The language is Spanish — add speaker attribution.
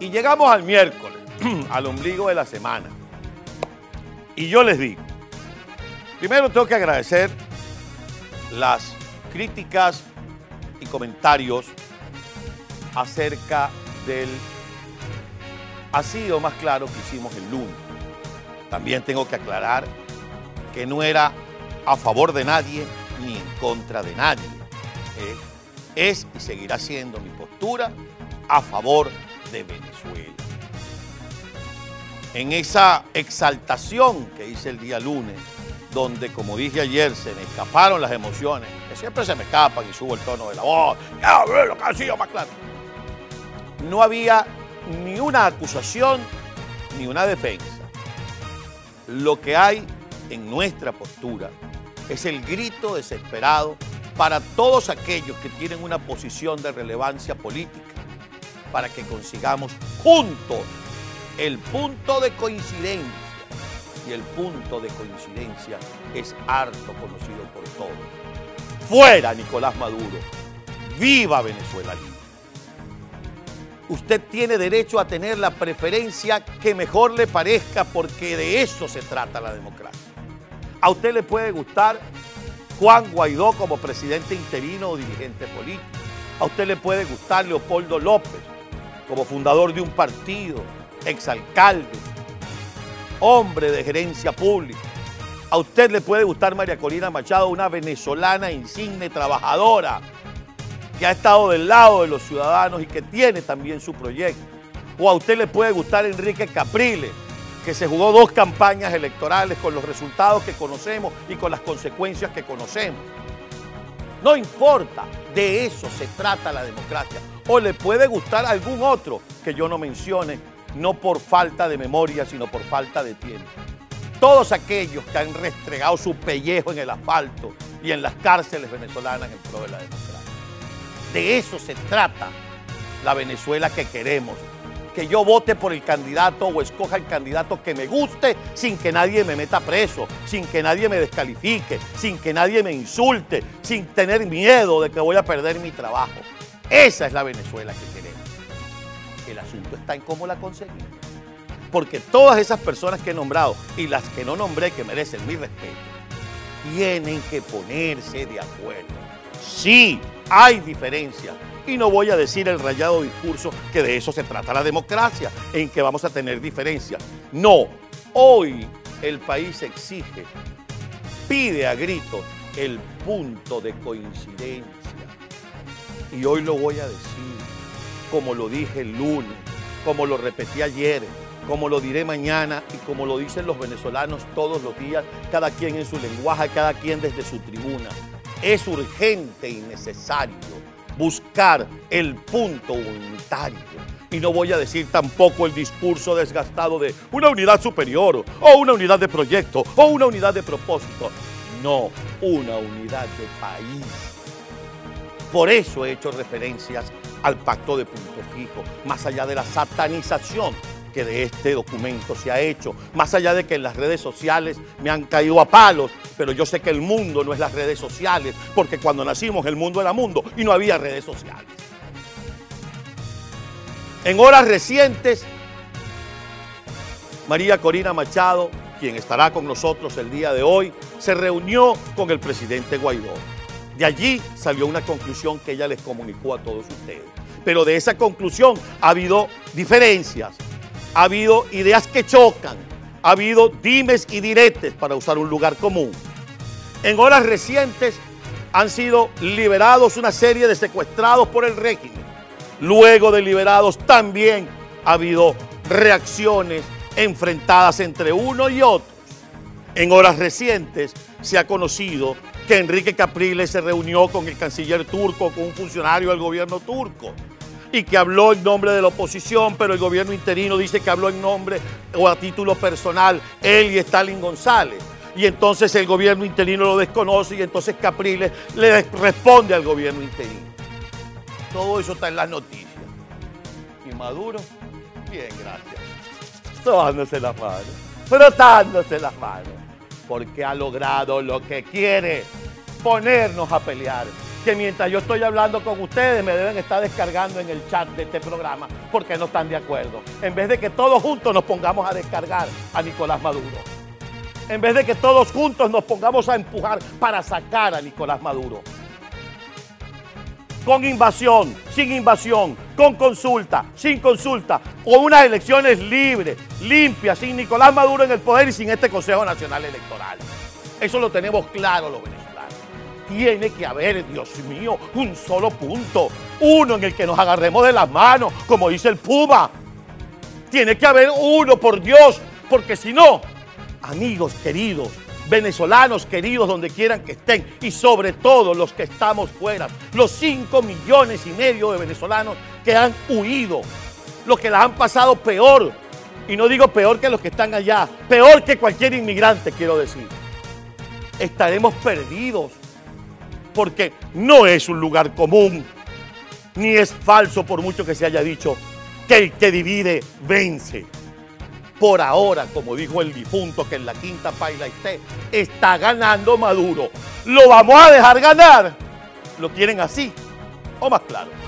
Speaker 1: Y llegamos al miércoles, al ombligo de la semana. Y yo les digo, primero tengo que agradecer las críticas y comentarios acerca del así o más claro que hicimos el lunes. También tengo que aclarar que no era a favor de nadie ni en contra de nadie. Eh, es y seguirá siendo mi postura a favor de Venezuela. En esa exaltación que hice el día lunes, donde, como dije ayer, se me escaparon las emociones, que siempre se me escapan y subo el tono de la voz, ya lo que ha sido más claro. No había ni una acusación ni una defensa. Lo que hay en nuestra postura es el grito desesperado para todos aquellos que tienen una posición de relevancia política, para que consigamos juntos el punto de coincidencia. Y el punto de coincidencia es harto conocido por todos. Fuera Nicolás Maduro, viva Venezuela. Usted tiene derecho a tener la preferencia que mejor le parezca porque de eso se trata la democracia. A usted le puede gustar Juan Guaidó como presidente interino o dirigente político. A usted le puede gustar Leopoldo López como fundador de un partido, exalcalde, hombre de gerencia pública. A usted le puede gustar María Corina Machado, una venezolana insigne, trabajadora, que ha estado del lado de los ciudadanos y que tiene también su proyecto. O a usted le puede gustar Enrique Capriles, que se jugó dos campañas electorales con los resultados que conocemos y con las consecuencias que conocemos. No importa, de eso se trata la democracia. O le puede gustar algún otro que yo no mencione, no por falta de memoria, sino por falta de tiempo. Todos aquellos que han restregado su pellejo en el asfalto y en las cárceles venezolanas en pro de la democracia. De eso se trata la Venezuela que queremos. Que yo vote por el candidato o escoja el candidato que me guste sin que nadie me meta preso, sin que nadie me descalifique, sin que nadie me insulte, sin tener miedo de que voy a perder mi trabajo. Esa es la Venezuela que queremos. El asunto está en cómo la conseguimos. Porque todas esas personas que he nombrado y las que no nombré que merecen mi respeto, tienen que ponerse de acuerdo. Sí, hay diferencias. Y no voy a decir el rayado discurso que de eso se trata la democracia, en que vamos a tener diferencias. No, hoy el país exige, pide a gritos el punto de coincidencia. Y hoy lo voy a decir, como lo dije el lunes, como lo repetí ayer, como lo diré mañana y como lo dicen los venezolanos todos los días, cada quien en su lenguaje, cada quien desde su tribuna. Es urgente y necesario buscar el punto unitario. Y no voy a decir tampoco el discurso desgastado de una unidad superior o una unidad de proyecto o una unidad de propósito. No, una unidad de país. Por eso he hecho referencias al pacto de punto fijo, más allá de la satanización que de este documento se ha hecho, más allá de que en las redes sociales me han caído a palos, pero yo sé que el mundo no es las redes sociales, porque cuando nacimos el mundo era mundo y no había redes sociales. En horas recientes, María Corina Machado, quien estará con nosotros el día de hoy, se reunió con el presidente Guaidó. De allí salió una conclusión que ella les comunicó a todos ustedes. Pero de esa conclusión ha habido diferencias, ha habido ideas que chocan, ha habido dimes y diretes para usar un lugar común. En horas recientes han sido liberados una serie de secuestrados por el régimen. Luego de liberados también ha habido reacciones enfrentadas entre uno y otros. En horas recientes se ha conocido que Enrique Capriles se reunió con el canciller turco, con un funcionario del gobierno turco, y que habló en nombre de la oposición, pero el gobierno interino dice que habló en nombre o a título personal, él y Stalin González. Y entonces el gobierno interino lo desconoce y entonces Capriles le responde al gobierno interino. Todo eso está en las noticias. Y Maduro, bien, gracias. Tomándose las manos, frotándose las manos porque ha logrado lo que quiere, ponernos a pelear que mientras yo estoy hablando con ustedes me deben estar descargando en el chat de este programa porque no están de acuerdo. En vez de que todos juntos nos pongamos a descargar a Nicolás Maduro. En vez de que todos juntos nos pongamos a empujar para sacar a Nicolás Maduro. Con invasión, sin invasión, con consulta, sin consulta, con unas elecciones libres, limpias, sin Nicolás Maduro en el poder y sin este Consejo Nacional Electoral. Eso lo tenemos claro los venezolanos tiene que haber, Dios mío, un solo punto. Uno en el que nos agarremos de las manos, como dice el Puma. Tiene que haber uno, por Dios, porque si no, amigos queridos, venezolanos queridos donde quieran que estén y sobre todo los que estamos fuera, los 5 millones y medio de venezolanos que han huido, los que las han pasado peor, y no digo peor que los que están allá, peor que cualquier inmigrante quiero decir. Estaremos perdidos porque no es un lugar común, ni es falso por mucho que se haya dicho que el que divide vence. Por ahora, como dijo el difunto que en la quinta paila esté, está ganando Maduro. ¿Lo vamos a dejar ganar? ¿Lo quieren así o más claro?